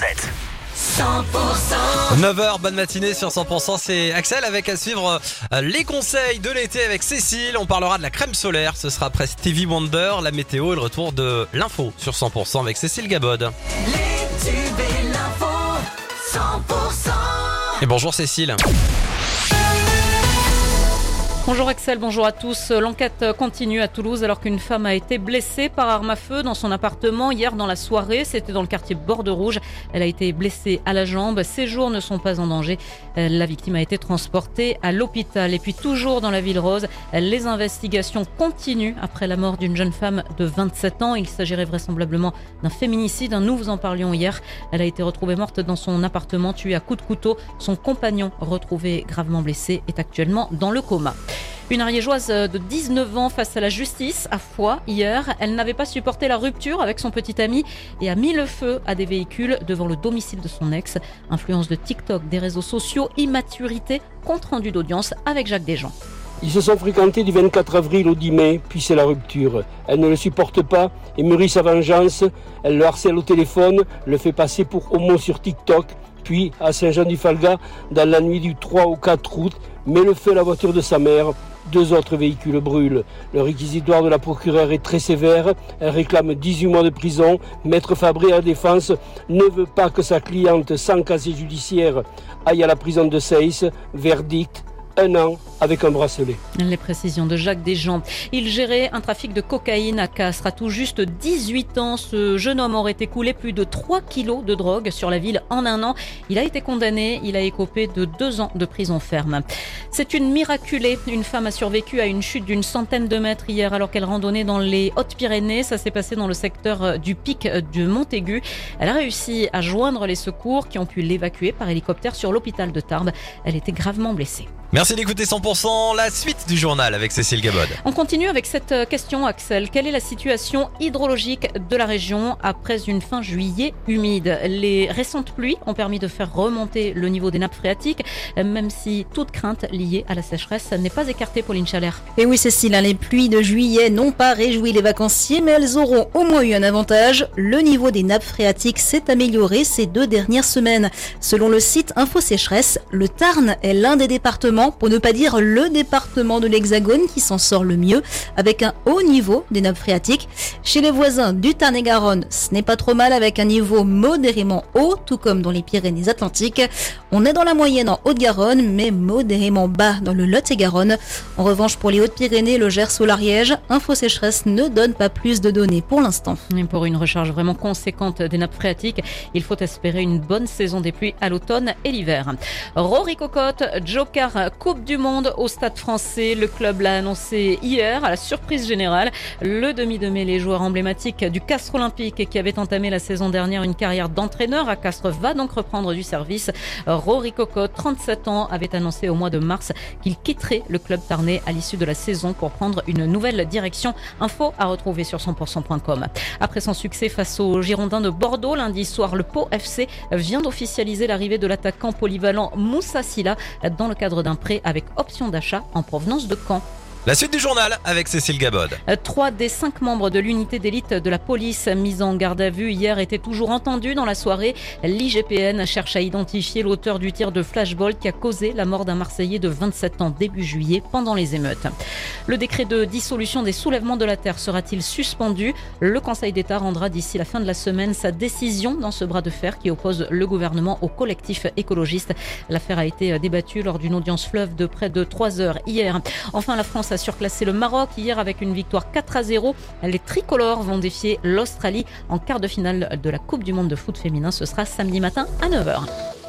7. 9h, bonne matinée sur 100%, c'est Axel avec à suivre euh, les conseils de l'été avec Cécile. On parlera de la crème solaire, ce sera après Stevie Wonder, la météo et le retour de l'info sur 100% avec Cécile Gabod. Et bonjour Cécile. Bonjour Axel, bonjour à tous. L'enquête continue à Toulouse alors qu'une femme a été blessée par arme à feu dans son appartement hier dans la soirée. C'était dans le quartier Borde Rouge. Elle a été blessée à la jambe. Ses jours ne sont pas en danger. La victime a été transportée à l'hôpital. Et puis toujours dans la ville rose, les investigations continuent après la mort d'une jeune femme de 27 ans. Il s'agirait vraisemblablement d'un féminicide. Nous vous en parlions hier. Elle a été retrouvée morte dans son appartement, tuée à coups de couteau. Son compagnon, retrouvé gravement blessé, est actuellement dans le coma. Une ariégeoise de 19 ans face à la justice à Foix hier. Elle n'avait pas supporté la rupture avec son petit ami et a mis le feu à des véhicules devant le domicile de son ex. Influence de TikTok, des réseaux sociaux, immaturité, compte rendu d'audience avec Jacques Desjans. Ils se sont fréquentés du 24 avril au 10 mai, puis c'est la rupture. Elle ne le supporte pas et mûrit sa vengeance. Elle le harcèle au téléphone, le fait passer pour homo sur TikTok, puis à Saint-Jean-du-Falga, dans la nuit du 3 au 4 août, met le feu à la voiture de sa mère. Deux autres véhicules brûlent. Le réquisitoire de la procureure est très sévère. Elle réclame 18 mois de prison. Maître Fabré à la défense ne veut pas que sa cliente sans casier judiciaire aille à la prison de Seyss. Verdict, un an avec un bracelet. Les précisions de Jacques Desjans. Il gérait un trafic de cocaïne à Castres. À tout juste 18 ans, ce jeune homme aurait écoulé plus de 3 kilos de drogue sur la ville en un an. Il a été condamné. Il a écopé de deux ans de prison ferme. C'est une miraculée. Une femme a survécu à une chute d'une centaine de mètres hier alors qu'elle randonnait dans les Hautes-Pyrénées. Ça s'est passé dans le secteur du pic de Montaigu. Elle a réussi à joindre les secours qui ont pu l'évacuer par hélicoptère sur l'hôpital de Tarbes. Elle était gravement blessée. Merci d'écouter 100% la suite du journal avec Cécile Gabod. On continue avec cette question, Axel. Quelle est la situation hydrologique de la région après une fin juillet humide? Les récentes pluies ont permis de faire remonter le niveau des nappes phréatiques, même si toute crainte liée à la sécheresse n'est pas écartée, Pauline Chalère. Et oui, Cécile, hein, les pluies de juillet n'ont pas réjoui les vacanciers, mais elles auront au moins eu un avantage. Le niveau des nappes phréatiques s'est amélioré ces deux dernières semaines. Selon le site Info Sécheresse, le Tarn est l'un des départements pour ne pas dire le département de l'Hexagone qui s'en sort le mieux, avec un haut niveau des nappes phréatiques. Chez les voisins du Tarn-et-Garonne, ce n'est pas trop mal avec un niveau modérément haut, tout comme dans les Pyrénées-Atlantiques. On est dans la moyenne en Haute-Garonne, mais modérément bas dans le Lot-et-Garonne. En revanche, pour les Hautes-Pyrénées, le Gers ou l'Ariège, Info Sécheresse ne donne pas plus de données pour l'instant. Pour une recharge vraiment conséquente des nappes phréatiques, il faut espérer une bonne saison des pluies à l'automne et l'hiver. Rory Cocotte, Joker Coupe du Monde au Stade français. Le club l'a annoncé hier à la surprise générale. Le demi de mêlée, joueur emblématique du Castres Olympique qui avait entamé la saison dernière une carrière d'entraîneur à Castres, va donc reprendre du service. Rory Cocotte, 37 ans, avait annoncé au mois de mars qu'il quitterait le club tarnais à l'issue de la saison pour prendre une nouvelle direction. Info à retrouver sur 100%.com. Après son succès face aux Girondins de Bordeaux lundi soir, le Pau FC vient d'officialiser l'arrivée de l'attaquant polyvalent Moussa Silla dans le cadre d'un prêt avec option d'achat en provenance de Caen. La suite du journal avec Cécile Gabod. Trois des cinq membres de l'unité d'élite de la police mis en garde à vue hier étaient toujours entendus dans la soirée. L'IGPN cherche à identifier l'auteur du tir de flashball qui a causé la mort d'un Marseillais de 27 ans début juillet pendant les émeutes. Le décret de dissolution des soulèvements de la terre sera-t-il suspendu? Le Conseil d'État rendra d'ici la fin de la semaine sa décision dans ce bras de fer qui oppose le gouvernement au collectif écologiste. L'affaire a été débattue lors d'une audience fleuve de près de trois heures hier. Enfin, la A surclassé le Maroc hier avec une victoire 4 à 0. Les tricolores vont défier l'Australie en quart de finale de la Coupe du Monde de foot féminin. Ce sera samedi matin à 9h.